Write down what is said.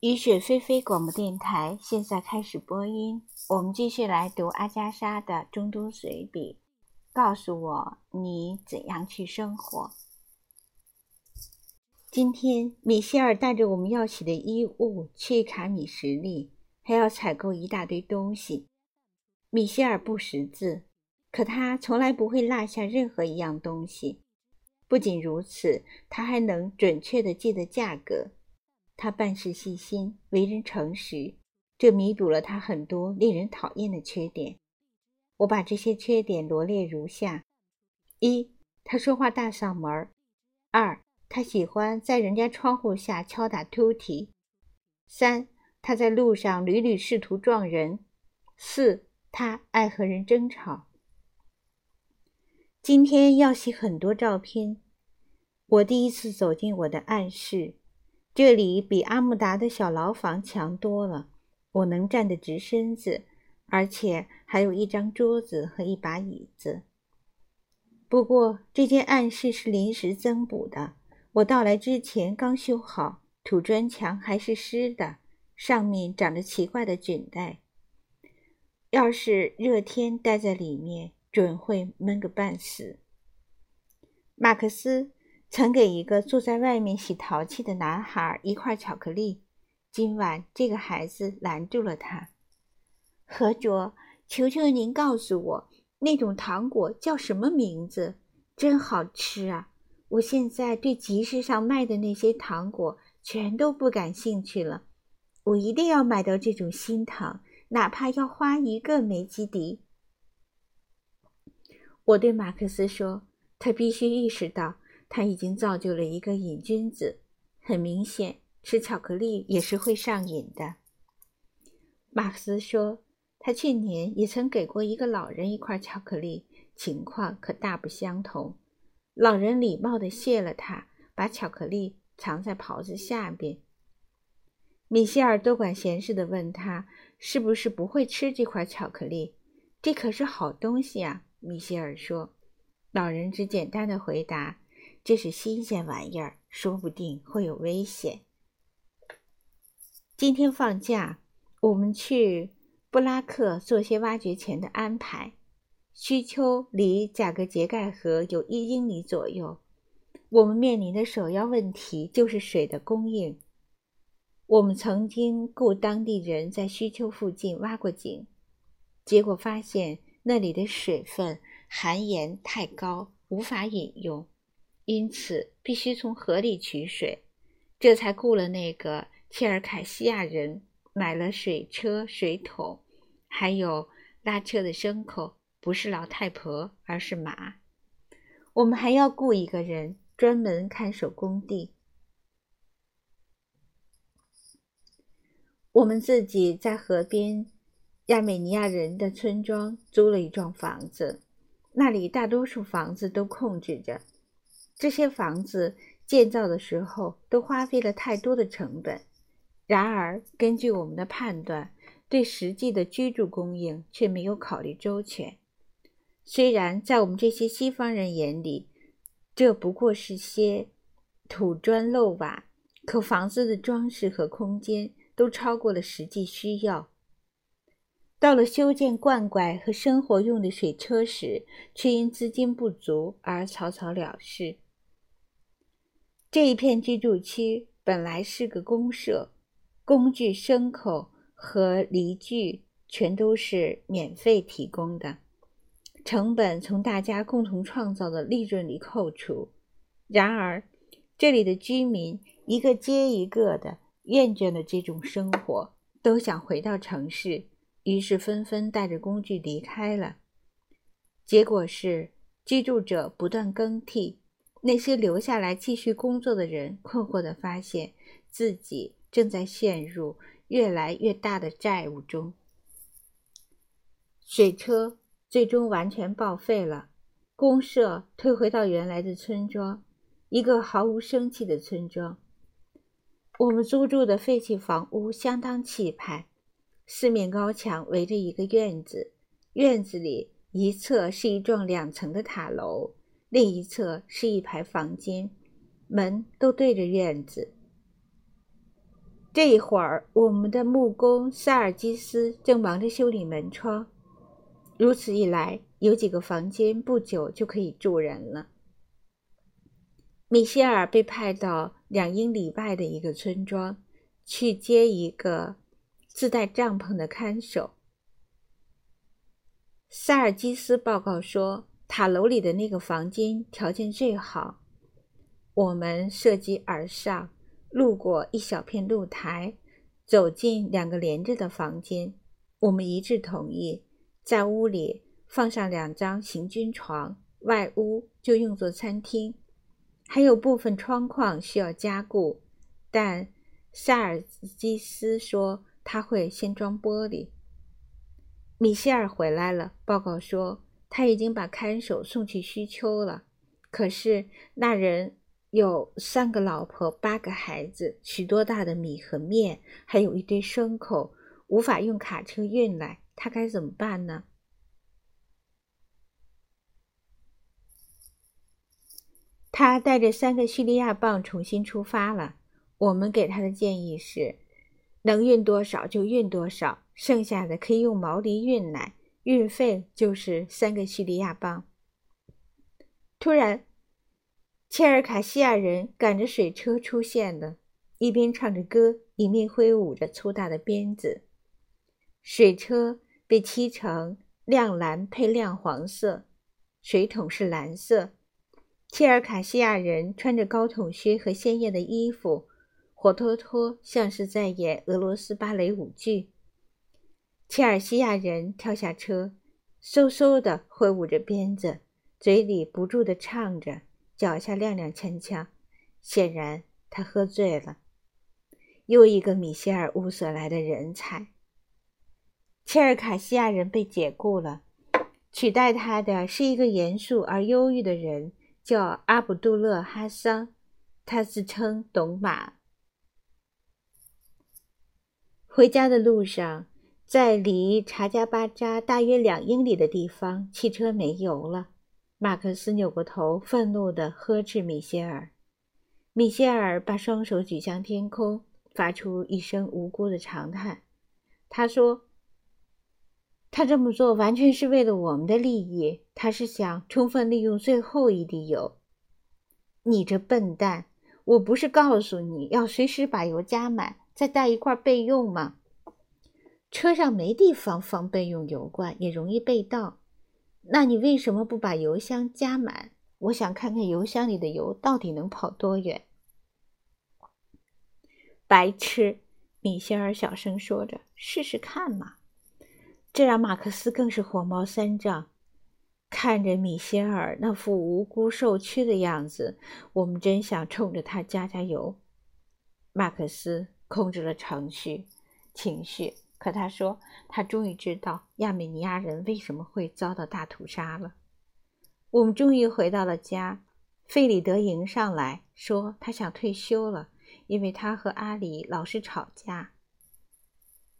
雨雪霏霏广播电台现在开始播音。我们继续来读阿加莎的《中都随笔》。告诉我你怎样去生活。今天，米歇尔带着我们要洗的衣物去卡米什利，还要采购一大堆东西。米歇尔不识字，可他从来不会落下任何一样东西。不仅如此，他还能准确的记得价格。他办事细心，为人诚实，这弥补了他很多令人讨厌的缺点。我把这些缺点罗列如下：一，他说话大嗓门；二，他喜欢在人家窗户下敲打突提；三，他在路上屡屡试图撞人；四，他爱和人争吵。今天要洗很多照片。我第一次走进我的暗室。这里比阿木达的小牢房强多了。我能站得直身子，而且还有一张桌子和一把椅子。不过这间暗室是临时增补的。我到来之前刚修好，土砖墙还是湿的，上面长着奇怪的菌带。要是热天待在里面，准会闷个半死。马克思。曾给一个住在外面洗陶器的男孩一块巧克力。今晚，这个孩子拦住了他。何卓，求求您告诉我，那种糖果叫什么名字？真好吃啊！我现在对集市上卖的那些糖果全都不感兴趣了。我一定要买到这种新糖，哪怕要花一个梅基迪。我对马克思说：“他必须意识到。”他已经造就了一个瘾君子，很明显，吃巧克力也是会上瘾的。马克思说，他去年也曾给过一个老人一块巧克力，情况可大不相同。老人礼貌地谢了他，把巧克力藏在袍子下边。米歇尔多管闲事地问他，是不是不会吃这块巧克力？这可是好东西啊！米歇尔说。老人只简单的回答。这是新鲜玩意儿，说不定会有危险。今天放假，我们去布拉克做些挖掘前的安排。须丘离贾格杰盖河有一英里左右。我们面临的首要问题就是水的供应。我们曾经雇当地人在须丘附近挖过井，结果发现那里的水分含盐太高，无法饮用。因此，必须从河里取水，这才雇了那个切尔凯西亚人，买了水车、水桶，还有拉车的牲口，不是老太婆，而是马。我们还要雇一个人专门看守工地。我们自己在河边亚美尼亚人的村庄租了一幢房子，那里大多数房子都空置着。这些房子建造的时候都花费了太多的成本，然而根据我们的判断，对实际的居住供应却没有考虑周全。虽然在我们这些西方人眼里，这不过是些土砖漏瓦，可房子的装饰和空间都超过了实际需要。到了修建灌溉和生活用的水车时，却因资金不足而草草了事。这一片居住区本来是个公社，工具、牲口和犁具全都是免费提供的，成本从大家共同创造的利润里扣除。然而，这里的居民一个接一个的厌倦了这种生活，都想回到城市，于是纷纷带着工具离开了。结果是，居住者不断更替。那些留下来继续工作的人困惑地发现自己正在陷入越来越大的债务中。水车最终完全报废了，公社退回到原来的村庄，一个毫无生气的村庄。我们租住的废弃房屋相当气派，四面高墙围着一个院子，院子里一侧是一幢两层的塔楼。另一侧是一排房间，门都对着院子。这一会儿，我们的木工萨尔基斯正忙着修理门窗。如此一来，有几个房间不久就可以住人了。米歇尔被派到两英里外的一个村庄，去接一个自带帐篷的看守。萨尔基斯报告说，塔楼里的那个房间条件最好。我们涉级而上。路过一小片露台，走进两个连着的房间。我们一致同意在屋里放上两张行军床，外屋就用作餐厅。还有部分窗框需要加固，但萨尔基斯说他会先装玻璃。米歇尔回来了，报告说他已经把看守送去虚丘了。可是那人。有三个老婆，八个孩子，许多大的米和面，还有一堆牲口，无法用卡车运来，他该怎么办呢？他带着三个叙利亚镑重新出发了。我们给他的建议是，能运多少就运多少，剩下的可以用毛驴运来，运费就是三个叙利亚镑。突然。切尔卡西亚人赶着水车出现了，一边唱着歌，一面挥舞着粗大的鞭子。水车被漆成亮蓝配亮黄色，水桶是蓝色。切尔卡西亚人穿着高筒靴和鲜艳的衣服，活脱脱像是在演俄罗斯芭蕾舞剧。切尔西亚人跳下车，嗖嗖地挥舞着鞭子，嘴里不住地唱着。脚下踉踉跄跄，显然他喝醉了。又一个米歇尔物色来的人才。切尔卡西亚人被解雇了，取代他的是一个严肃而忧郁的人，叫阿卜杜勒哈桑。他自称懂马。回家的路上，在离查加巴扎大约两英里的地方，汽车没油了。马克思扭过头，愤怒地呵斥米歇尔。米歇尔把双手举向天空，发出一声无辜的长叹。他说：“他这么做完全是为了我们的利益，他是想充分利用最后一滴油。”你这笨蛋！我不是告诉你要随时把油加满，再带一块备用吗？车上没地方放备用油罐，也容易被盗。那你为什么不把油箱加满？我想看看油箱里的油到底能跑多远。白痴！米歇尔小声说着：“试试看嘛。”这让马克思更是火冒三丈。看着米歇尔那副无辜受屈的样子，我们真想冲着他加加油。马克思控制了程序、情绪。可他说，他终于知道亚美尼亚人为什么会遭到大屠杀了。我们终于回到了家。费里德迎上来说，他想退休了，因为他和阿里老是吵架。